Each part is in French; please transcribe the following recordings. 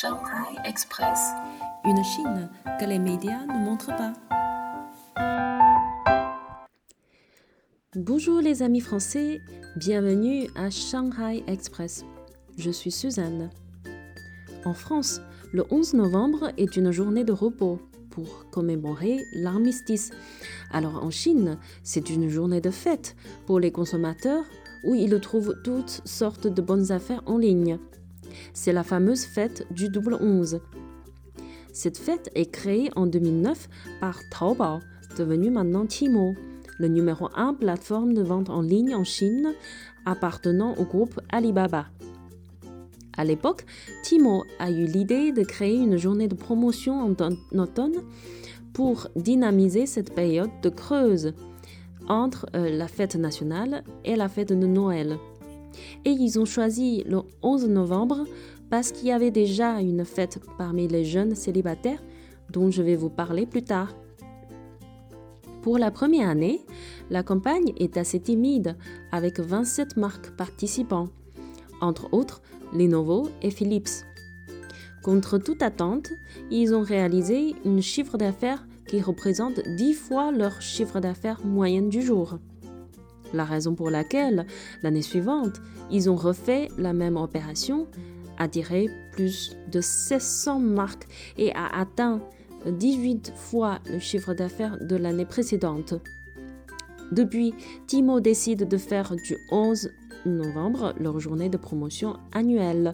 Shanghai Express. Une Chine que les médias ne montrent pas. Bonjour les amis français, bienvenue à Shanghai Express. Je suis Suzanne. En France, le 11 novembre est une journée de repos pour commémorer l'armistice. Alors en Chine, c'est une journée de fête pour les consommateurs où ils trouvent toutes sortes de bonnes affaires en ligne. C'est la fameuse fête du double 11. Cette fête est créée en 2009 par Taobao, devenu maintenant Timo, le numéro 1 plateforme de vente en ligne en Chine appartenant au groupe Alibaba. À l'époque, Timo a eu l'idée de créer une journée de promotion en automne pour dynamiser cette période de creuse entre euh, la fête nationale et la fête de Noël. Et ils ont choisi le 11 novembre parce qu'il y avait déjà une fête parmi les jeunes célibataires dont je vais vous parler plus tard. Pour la première année, la campagne est assez timide avec 27 marques participants, entre autres Lenovo et Philips. Contre toute attente, ils ont réalisé un chiffre d'affaires qui représente 10 fois leur chiffre d'affaires moyen du jour. La raison pour laquelle, l'année suivante, ils ont refait la même opération, attiré plus de 1600 marques et a atteint 18 fois le chiffre d'affaires de l'année précédente. Depuis, Timo décide de faire du 11 novembre leur journée de promotion annuelle.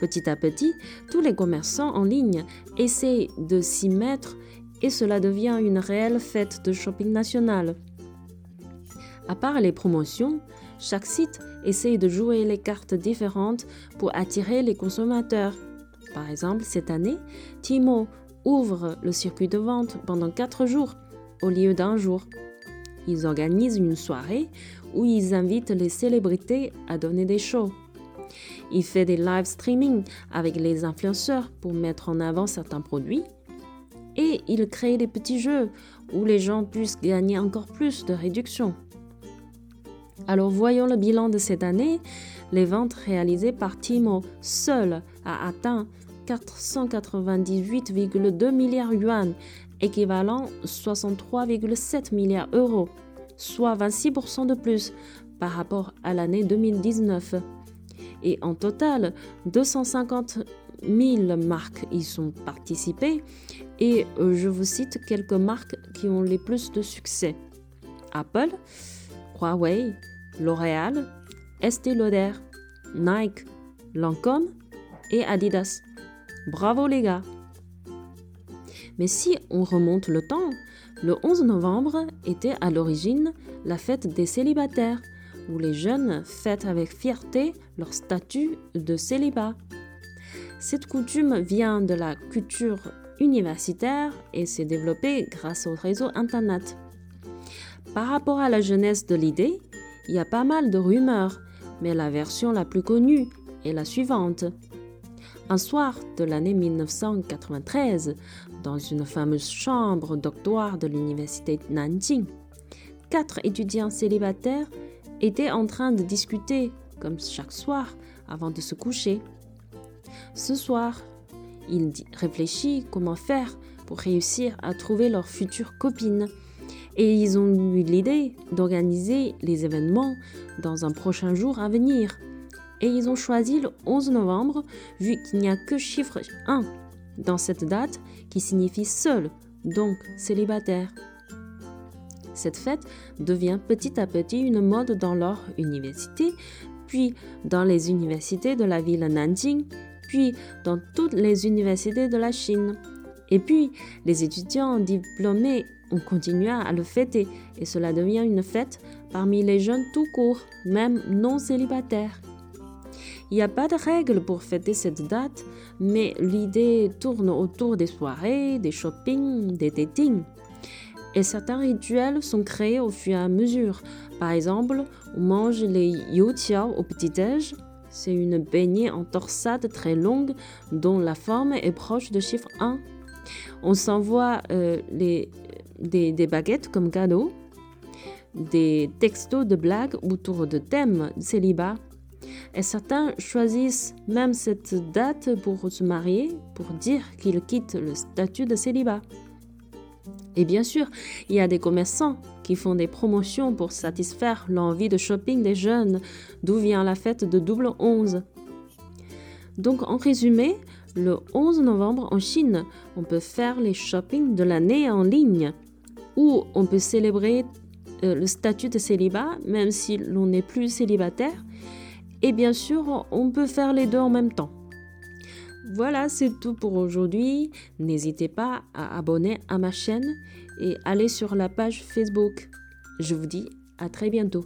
Petit à petit, tous les commerçants en ligne essaient de s'y mettre et cela devient une réelle fête de shopping national. À part les promotions, chaque site essaye de jouer les cartes différentes pour attirer les consommateurs. Par exemple, cette année, Timo ouvre le circuit de vente pendant 4 jours au lieu d'un jour. Ils organisent une soirée où ils invitent les célébrités à donner des shows. Il fait des live streaming avec les influenceurs pour mettre en avant certains produits. Et il crée des petits jeux où les gens puissent gagner encore plus de réduction. Alors voyons le bilan de cette année. Les ventes réalisées par Timo seul a atteint 498,2 milliards yuan, équivalent 63,7 milliards d'euros soit 26% de plus par rapport à l'année 2019. Et en total, 250 000 marques y sont participées et euh, je vous cite quelques marques qui ont les plus de succès. Apple, Huawei, L'Oréal, Estée Lauder, Nike, Lancôme et Adidas. Bravo les gars Mais si on remonte le temps, le 11 novembre était à l'origine la fête des célibataires, où les jeunes fêtent avec fierté leur statut de célibat. Cette coutume vient de la culture universitaire et s'est développée grâce au réseau Internet. Par rapport à la jeunesse de l'idée, il y a pas mal de rumeurs, mais la version la plus connue est la suivante. Un soir de l'année 1993, dans une fameuse chambre doctoire de l'université de Nanjing, quatre étudiants célibataires étaient en train de discuter, comme chaque soir, avant de se coucher. Ce soir, ils réfléchissent comment faire pour réussir à trouver leur future copine. Et ils ont eu l'idée d'organiser les événements dans un prochain jour à venir et ils ont choisi le 11 novembre vu qu'il n'y a que chiffre 1 dans cette date qui signifie seul, donc célibataire. Cette fête devient petit à petit une mode dans leur université, puis dans les universités de la ville Nanjing, puis dans toutes les universités de la Chine. Et puis, les étudiants diplômés ont continué à le fêter et cela devient une fête parmi les jeunes tout court, même non célibataires. Il n'y a pas de règle pour fêter cette date, mais l'idée tourne autour des soirées, des shopping, des datings. Et certains rituels sont créés au fur et à mesure. Par exemple, on mange les youqiao au petit-déj. C'est une baignée en torsade très longue dont la forme est proche de chiffre 1. On s'envoie euh, des, baguettes comme cadeau, des textos de blagues autour de thèmes célibat Et certains choisissent même cette date pour se marier, pour dire qu'ils quittent le statut de célibat. Et bien sûr, il y a des commerçants qui font des promotions pour satisfaire l'envie de shopping des jeunes, d'où vient la fête de double 11. Donc en résumé, le 11 novembre en Chine, on peut faire les shopping de l'année en ligne, ou on peut célébrer euh, le statut de célibat même si l'on n'est plus célibataire. Et bien sûr, on peut faire les deux en même temps. Voilà, c'est tout pour aujourd'hui. N'hésitez pas à abonner à ma chaîne et aller sur la page Facebook. Je vous dis à très bientôt.